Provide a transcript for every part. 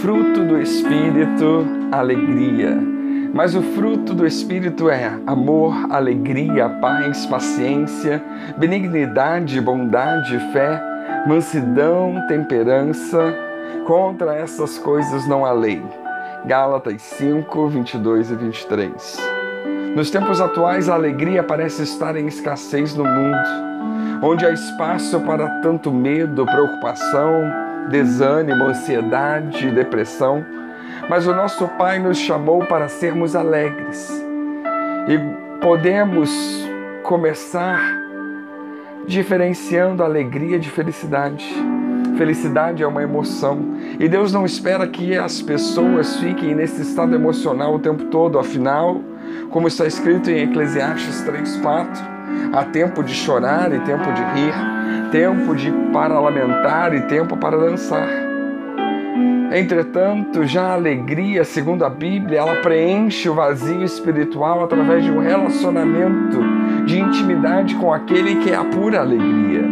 Fruto do Espírito, alegria. Mas o fruto do Espírito é amor, alegria, paz, paciência, benignidade, bondade, fé, mansidão, temperança. Contra essas coisas não há lei. Gálatas 5, 22 e 23. Nos tempos atuais, a alegria parece estar em escassez no mundo, onde há espaço para tanto medo, preocupação, desânimo, ansiedade, depressão. Mas o nosso Pai nos chamou para sermos alegres e podemos começar diferenciando alegria de felicidade. Felicidade é uma emoção e Deus não espera que as pessoas fiquem nesse estado emocional o tempo todo, afinal, como está escrito em Eclesiastes 3:4, há tempo de chorar e tempo de rir, tempo de para lamentar e tempo para dançar. Entretanto, já a alegria, segundo a Bíblia, ela preenche o vazio espiritual através de um relacionamento de intimidade com aquele que é a pura alegria.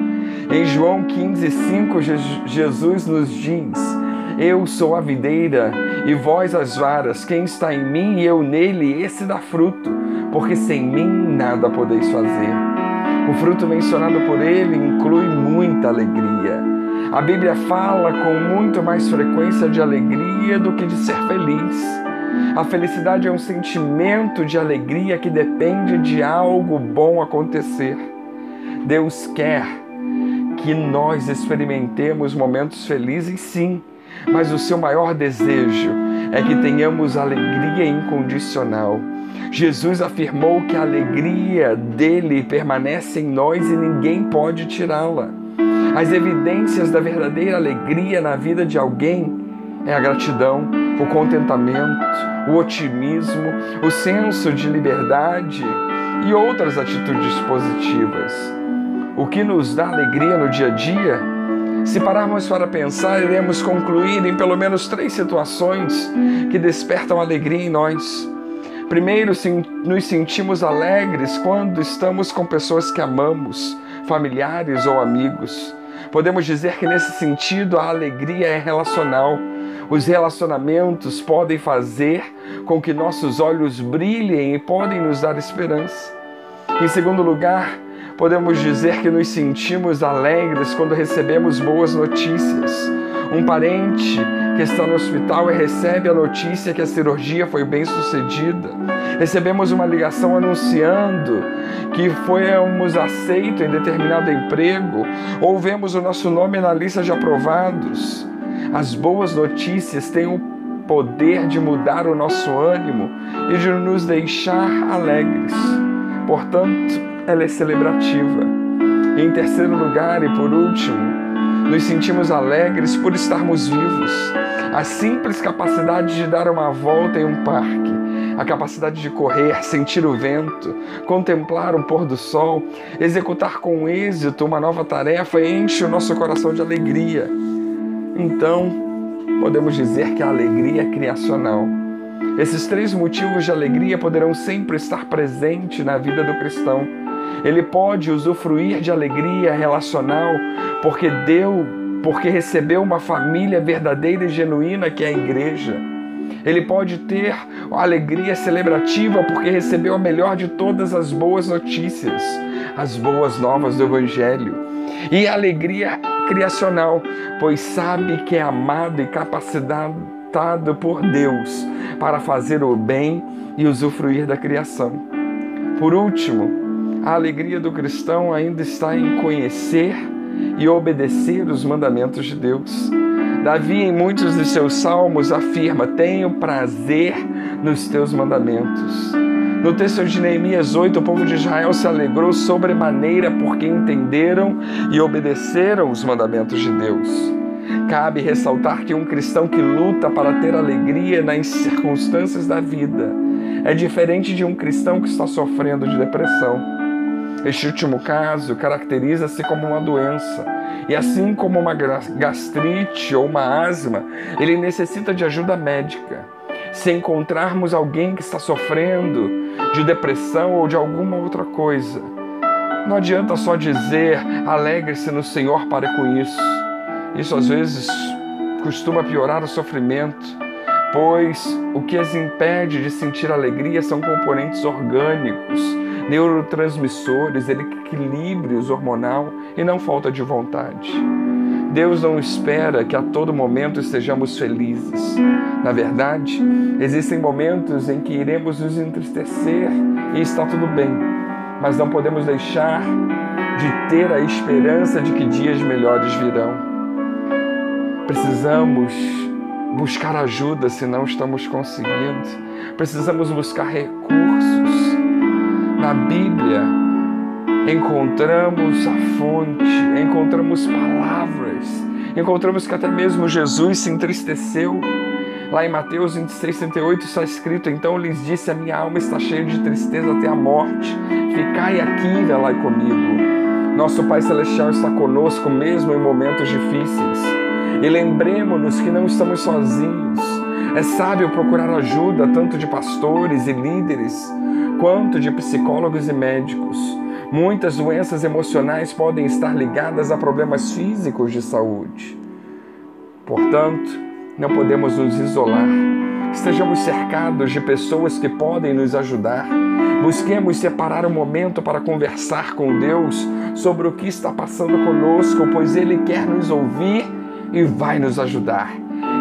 Em João 15:5, Jesus nos diz: Eu sou a videira e vós as varas. Quem está em mim e eu nele, esse dá fruto, porque sem mim nada podeis fazer. O fruto mencionado por ele inclui muita alegria. A Bíblia fala com muito mais frequência de alegria do que de ser feliz. A felicidade é um sentimento de alegria que depende de algo bom acontecer. Deus quer que nós experimentemos momentos felizes, sim, mas o seu maior desejo é que tenhamos alegria incondicional. Jesus afirmou que a alegria dele permanece em nós e ninguém pode tirá-la. As evidências da verdadeira alegria na vida de alguém é a gratidão, o contentamento, o otimismo, o senso de liberdade e outras atitudes positivas. O que nos dá alegria no dia a dia? Se pararmos para pensar, iremos concluir em pelo menos três situações que despertam alegria em nós. Primeiro, nos sentimos alegres quando estamos com pessoas que amamos, familiares ou amigos. Podemos dizer que nesse sentido a alegria é relacional. Os relacionamentos podem fazer com que nossos olhos brilhem e podem nos dar esperança. Em segundo lugar, podemos dizer que nos sentimos alegres quando recebemos boas notícias. Um parente que está no hospital e recebe a notícia que a cirurgia foi bem sucedida. Recebemos uma ligação anunciando que fomos aceitos em determinado emprego, ou vemos o nosso nome na lista de aprovados. As boas notícias têm o poder de mudar o nosso ânimo e de nos deixar alegres. Portanto, ela é celebrativa. Em terceiro lugar e por último, nos sentimos alegres por estarmos vivos. A simples capacidade de dar uma volta em um parque, a capacidade de correr, sentir o vento, contemplar o pôr do sol, executar com êxito uma nova tarefa enche o nosso coração de alegria. Então, podemos dizer que a alegria é criacional. Esses três motivos de alegria poderão sempre estar presentes na vida do cristão. Ele pode usufruir de alegria relacional porque deu, porque recebeu uma família verdadeira e genuína que é a igreja. Ele pode ter alegria celebrativa porque recebeu a melhor de todas as boas notícias, as boas novas do Evangelho. E alegria criacional, pois sabe que é amado e capacitado por Deus para fazer o bem e usufruir da criação. Por último, a alegria do cristão ainda está em conhecer e obedecer os mandamentos de Deus. Davi, em muitos de seus salmos, afirma: Tenho prazer nos teus mandamentos. No texto de Neemias 8, o povo de Israel se alegrou sobremaneira porque entenderam e obedeceram os mandamentos de Deus. Cabe ressaltar que um cristão que luta para ter alegria nas circunstâncias da vida é diferente de um cristão que está sofrendo de depressão. Este último caso caracteriza-se como uma doença, e assim como uma gastrite ou uma asma, ele necessita de ajuda médica. Se encontrarmos alguém que está sofrendo de depressão ou de alguma outra coisa, não adianta só dizer alegre-se no Senhor, pare com isso. Isso às vezes costuma piorar o sofrimento, pois o que as impede de sentir alegria são componentes orgânicos, neurotransmissores, equilíbrios hormonal e não falta de vontade. Deus não espera que a todo momento estejamos felizes. Na verdade, existem momentos em que iremos nos entristecer e está tudo bem, mas não podemos deixar de ter a esperança de que dias melhores virão. Precisamos buscar ajuda se não estamos conseguindo. Precisamos buscar recursos. Na Bíblia, encontramos a fonte, encontramos palavras, encontramos que até mesmo Jesus se entristeceu. Lá em Mateus 26, 38 está escrito: Então lhes disse: A minha alma está cheia de tristeza até a morte. Ficai aqui e velai comigo. Nosso Pai Celestial está conosco mesmo em momentos difíceis. E lembremos-nos que não estamos sozinhos. É sábio procurar ajuda tanto de pastores e líderes, quanto de psicólogos e médicos. Muitas doenças emocionais podem estar ligadas a problemas físicos de saúde. Portanto, não podemos nos isolar. Estejamos cercados de pessoas que podem nos ajudar. Busquemos separar um momento para conversar com Deus sobre o que está passando conosco, pois Ele quer nos ouvir e vai nos ajudar.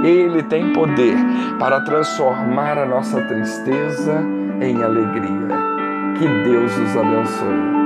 Ele tem poder para transformar a nossa tristeza em alegria. Que Deus os abençoe.